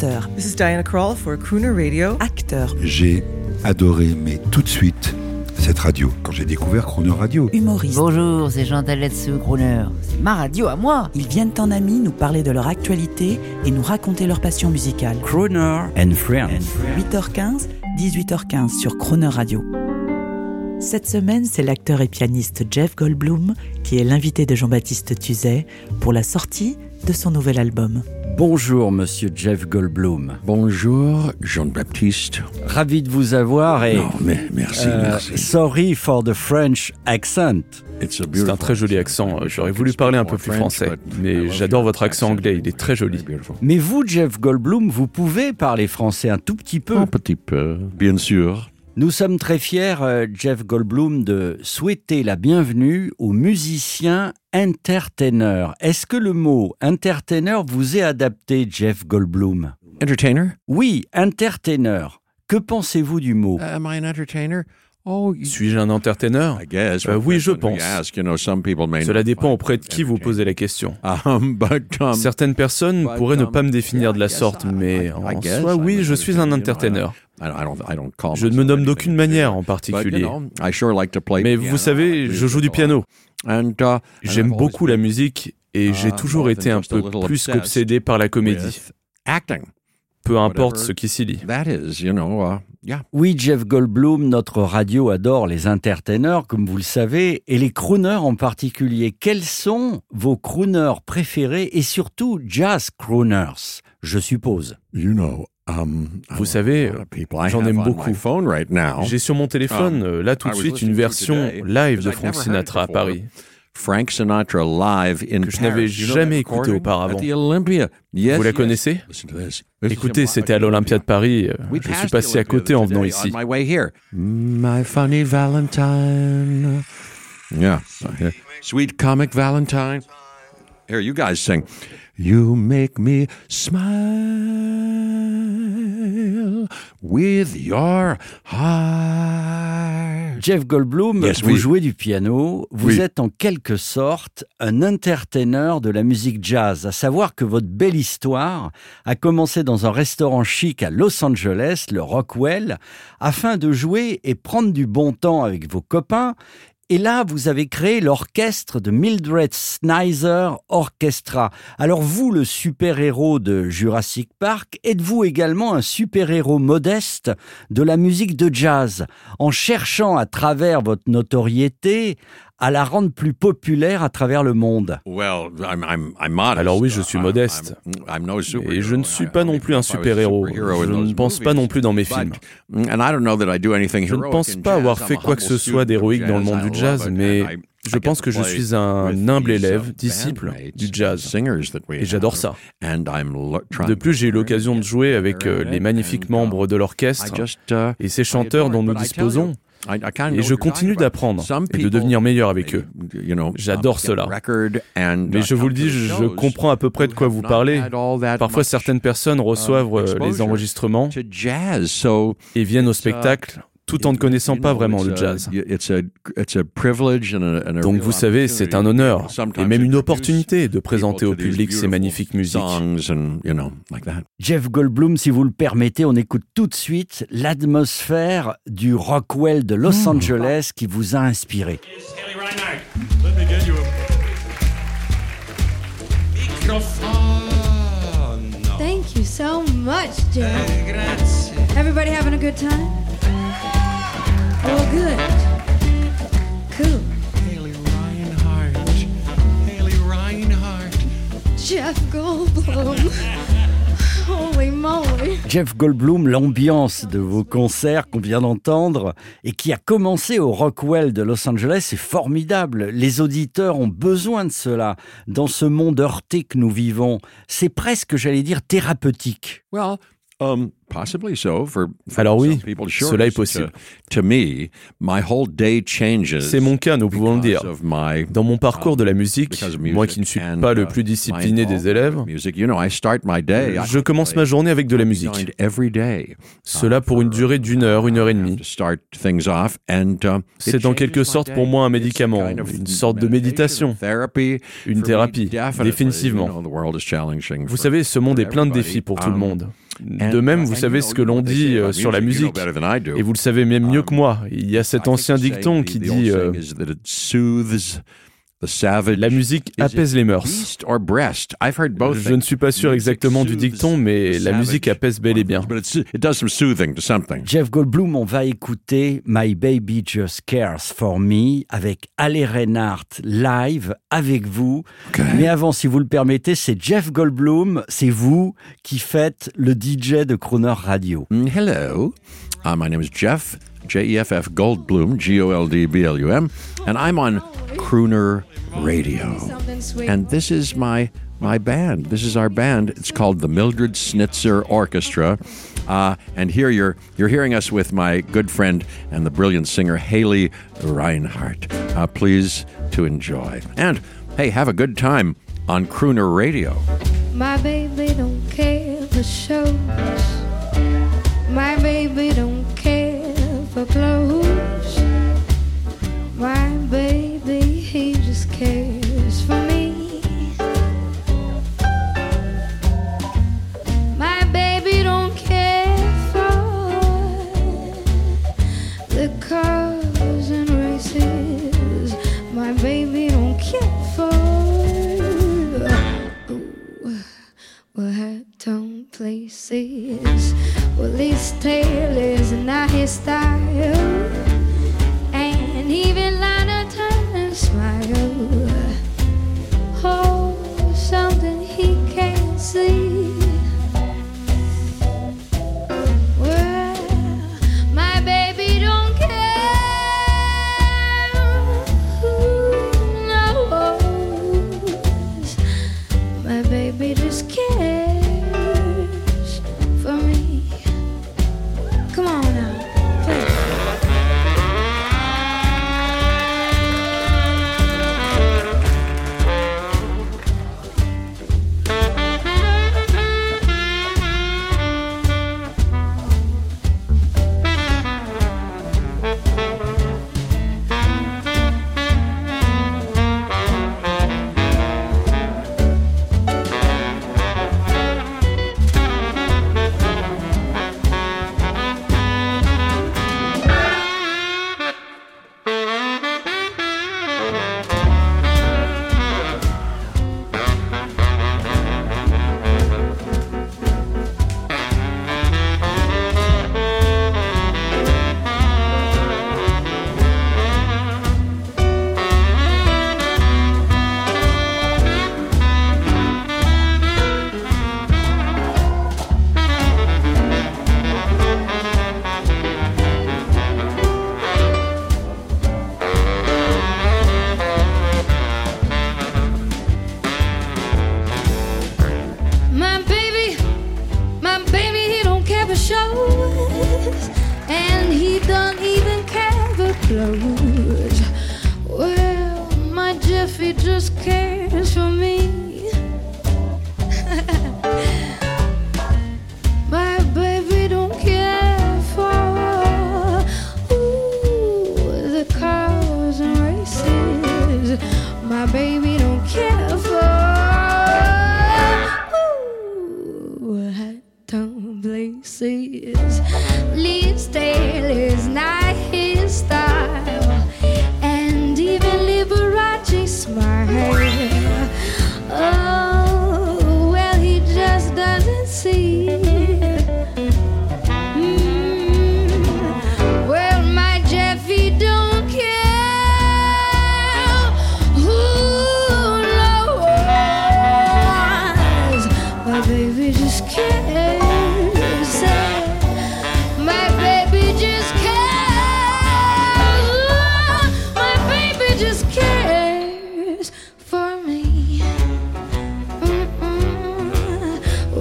chanteur, This is Diana Krall for Crooner Radio. acteur, J'ai adoré, mais tout de suite, cette radio. Quand j'ai découvert Chrono Radio, humoriste. Bonjour, c'est Jean Taletsu, Crooner. C'est ma radio à moi. Ils viennent en amis nous parler de leur actualité et nous raconter leur passion musicale. Crooner and Friends. 8h15, 18h15 sur Croner Radio. Cette semaine, c'est l'acteur et pianiste Jeff Goldblum qui est l'invité de Jean-Baptiste Tuzet pour la sortie de son nouvel album. Bonjour, monsieur Jeff Goldblum. bonjour Jean-Baptiste. Ravi de vous avoir et. Non, mais merci, euh, merci. sorry for the French accent. C'est un très joli accent. J'aurais voulu parler un peu plus français, mais j'adore votre accent anglais, il est très joli. Mais vous, Jeff Goldblum, vous pouvez parler français un tout petit peu. Un petit peu, bien sûr. Nous sommes très fiers, euh, Jeff Goldblum, de souhaiter la bienvenue aux musiciens entertainer. Est-ce que le mot entertainer vous est adapté, Jeff Goldblum? Entertainer? Oui, entertainer. Que pensez-vous du mot? Am I an entertainer? Oh, Suis-je un entertainer I guess. Euh, oui, je pense. ask, you know, some people may Cela dépend auprès de qui vous posez la question. Um, but, um, Certaines personnes but, pourraient ne um, pas me définir de la sorte, mais I- en soi, I'm oui, an je suis un entertainer, Je ne me myself nomme d'aucune manière en but, you particulier. know, I sure like to play Mais piano. vous I savez, je joue du piano. uh, J'aime beaucoup always la been, musique et uh, j'ai toujours more été un peu little plus obsessed qu'obsédé par la comédie. Peu importe ce qui s'y lit. That is, you know, uh, yeah. Oui, Jeff Goldblum, notre radio adore les entertainers, comme vous le savez, et les crooners en particulier. Quels sont vos crooners préférés et surtout jazz crooners, je suppose? You know, um, Vous savez, j'en aime beaucoup. phone right now. J'ai sur mon téléphone, Um, euh, là tout de suite, une version today, live de Frank Sinatra à before. Paris. Frank Sinatra live in Que je n'avais jamais écouté auparavant. At the Olympia. Yes, Vous la connaissez? Listen to this. This is Écoutez, c'était à l'Olympia de Paris. euh, Je suis passé à côté en venant ici. Here. My funny Valentine. Yeah. Sweet comic Valentine. Here, you guys sing. You make me smile with your heart. Jeff Goldblum, Yes, vous oui. jouez du piano, vous Oui. êtes en quelque sorte un entertainer de la musique jazz, à savoir que votre belle histoire a commencé dans un restaurant chic à Los Angeles, le Rockwell, afin de jouer et prendre du bon temps avec vos copains. Et là, vous avez créé l'orchestre de Mildred Snyder Orchestra. Alors vous, le super-héros de Jurassic Park, êtes-vous également un super-héros modeste de la musique de jazz, en cherchant à travers votre notoriété à la rendre plus populaire à travers le monde Well, I'm, I'm, I'm modest. Alors oui, je suis I'm- modeste. No Et je ne suis I- pas non plus un super-héros. Je ne pense pas non plus dans mes films. and I don't know that I do anything Je ne pense pas avoir fait a quoi que ce soit d'héroïque dans le jazz. monde I du jazz, mais je pense to que je play suis un with humble élève, disciple du and jazz. singers that we Et j'adore have. ça. De plus, j'ai eu l'occasion de jouer avec euh, les magnifiques uh, membres de l'orchestre uh, et ces chanteurs dont nous disposons. Et je continue d'apprendre et de devenir meilleur avec eux. J'adore um, cela. Mais uh, je vous le dis, je comprends à peu près de quoi vous parlez. Parfois, certaines personnes reçoivent euh, les enregistrements et viennent au uh, spectacle tout en ne connaissant pas vraiment it's le jazz. Donc vous savez, c'est un opportunity, honneur et même une opportunité de présenter au public ces magnifiques musiques. Jeff Goldblum, si vous le permettez, on écoute tout de suite l'atmosphère du Rockwell de Los Angeles qui vous a inspiré. Thank you so much, Jeff. Everybody having a good time? Oh, good. Cool. Haley Reinhardt. Haley Reinhardt. Jeff Goldblum. Jeff Goldblum, l'ambiance de vos concerts qu'on vient d'entendre et qui a commencé au Rockwell de Los Angeles est formidable. Les auditeurs ont besoin de cela dans ce monde heurté que nous vivons. C'est presque, j'allais dire, thérapeutique. Well, um, possibly so for, for Alors oui, some people, sure. cela est To- possible. To, me, my whole day changes. C'est mon cas, nous pouvons le dire. my, Dans mon parcours de la musique, because of moi qui ne suis and, pas uh, le plus my discipliné des élèves, with Music. You know, I start my day. I je commence ma journée avec de la musique. joined every day. Cela pour une durée d'une heure, une heure et demie. Uh, C'est en quelque sorte pour moi un médicament, une sorte de méditation, une thérapie, définitivement. Vous savez, ce monde est plein de défis pour tout le Um, monde. De même, uh, vous savez you ce que l'on dit euh, sur la musique, et vous le savez même mieux que moi. Il y a cet ancien dicton qui dit La musique apaise les mœurs. Je ne suis pas sûr exactement du dicton, mais the la musique apaise bel et bien. But it's, it does some soothing to something. Jeff Goldblum, on va écouter My Baby Just Cares for Me avec Ale Reinhardt live avec vous. Mais avant, si vous le permettez, c'est Jeff Goldblum, c'est vous qui faites le DJ de Croner Radio. Mm, Hello, uh, my name is Jeff, J E F F Goldblum, G O L D B L U M, and I'm on Crooner Radio. And this is my my band. This is our band. It's called the Mildred Snitzer Orchestra. Uh, and here you're you're hearing us with my good friend and the brilliant singer Haley Reinhardt. Uh, please to enjoy. And hey, have a good time on Crooner Radio. My baby don't care for shows. My baby don't care for clothes. My baby, he just cares for me. Places. Well, his tail is not his style. And even Lana Turner smile. Oh, something he can't see.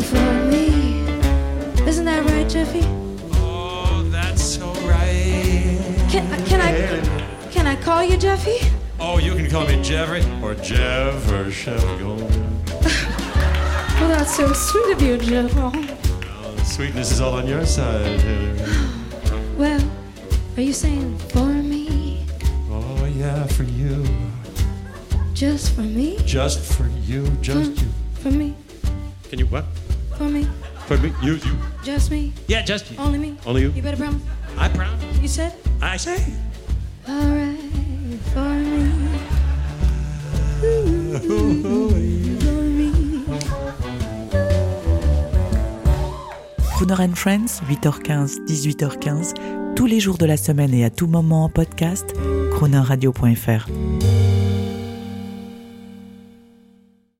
for me. Isn't that right, Jeffy? Oh, that's so right. Can, uh, can I can I call you Jeffy? Oh, you can call me Jeffrey or Jeff or Chevrolet. well, that's so sweet of you, Jeff. Oh, sweetness is all on your side, Hillary. well, are you saying for me? Oh yeah, for you. Just for me? Just for you, just for, you. For me. Can you what? For me? For me? You, you? Just me? Yeah, just you. Only me? Only you? You better promise. I promise. You said? I say. Me. Ooh, for me. Crooner and Friends, 8h15, 18h15, tous les jours de la semaine et à tout moment en podcast, croonerradio.fr.